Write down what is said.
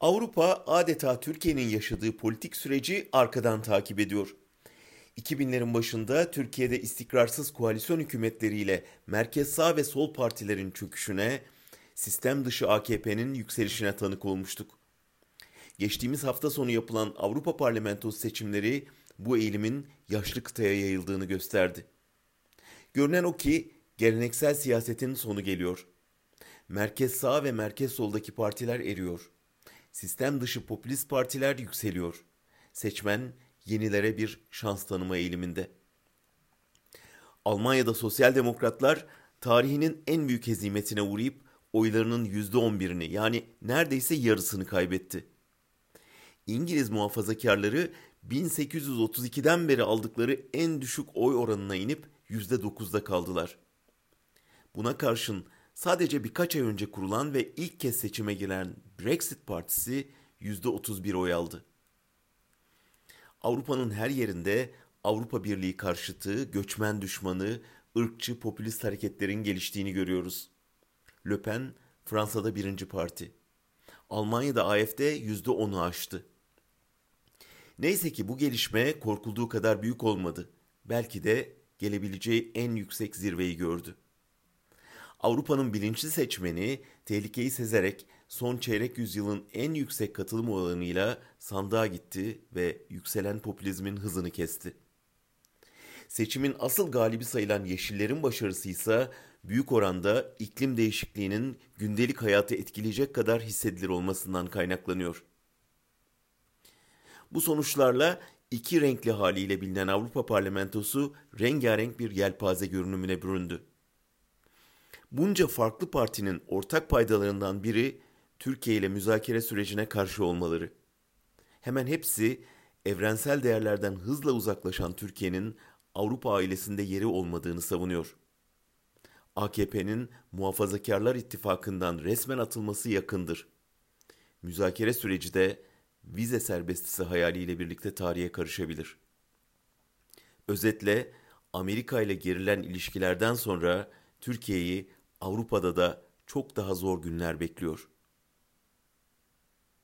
Avrupa adeta Türkiye'nin yaşadığı politik süreci arkadan takip ediyor. 2000'lerin başında Türkiye'de istikrarsız koalisyon hükümetleriyle merkez sağ ve sol partilerin çöküşüne, sistem dışı AKP'nin yükselişine tanık olmuştuk. Geçtiğimiz hafta sonu yapılan Avrupa Parlamentosu seçimleri bu eğilimin yaşlı kıtaya yayıldığını gösterdi. Görünen o ki geleneksel siyasetin sonu geliyor. Merkez sağ ve merkez soldaki partiler eriyor. Sistem dışı popülist partiler yükseliyor. Seçmen yenilere bir şans tanıma eğiliminde. Almanya'da sosyal demokratlar tarihinin en büyük hezimetine uğrayıp oylarının %11'ini yani neredeyse yarısını kaybetti. İngiliz muhafazakarları 1832'den beri aldıkları en düşük oy oranına inip %9'da kaldılar. Buna karşın sadece birkaç ay önce kurulan ve ilk kez seçime giren Brexit Partisi %31 oy aldı. Avrupa'nın her yerinde Avrupa Birliği karşıtı, göçmen düşmanı, ırkçı, popülist hareketlerin geliştiğini görüyoruz. Le Pen Fransa'da birinci parti. Almanya'da AFD %10'u aştı. Neyse ki bu gelişme korkulduğu kadar büyük olmadı. Belki de gelebileceği en yüksek zirveyi gördü. Avrupa'nın bilinçli seçmeni tehlikeyi sezerek son çeyrek yüzyılın en yüksek katılım oranıyla sandığa gitti ve yükselen popülizmin hızını kesti. Seçimin asıl galibi sayılan Yeşillerin başarısı ise büyük oranda iklim değişikliğinin gündelik hayatı etkileyecek kadar hissedilir olmasından kaynaklanıyor. Bu sonuçlarla iki renkli haliyle bilinen Avrupa Parlamentosu rengarenk bir yelpaze görünümüne büründü. Bunca farklı partinin ortak paydalarından biri Türkiye ile müzakere sürecine karşı olmaları. Hemen hepsi evrensel değerlerden hızla uzaklaşan Türkiye'nin Avrupa ailesinde yeri olmadığını savunuyor. AKP'nin Muhafazakarlar İttifakı'ndan resmen atılması yakındır. Müzakere süreci de vize serbestisi hayaliyle birlikte tarihe karışabilir. Özetle Amerika ile gerilen ilişkilerden sonra Türkiye'yi Avrupa'da da çok daha zor günler bekliyor.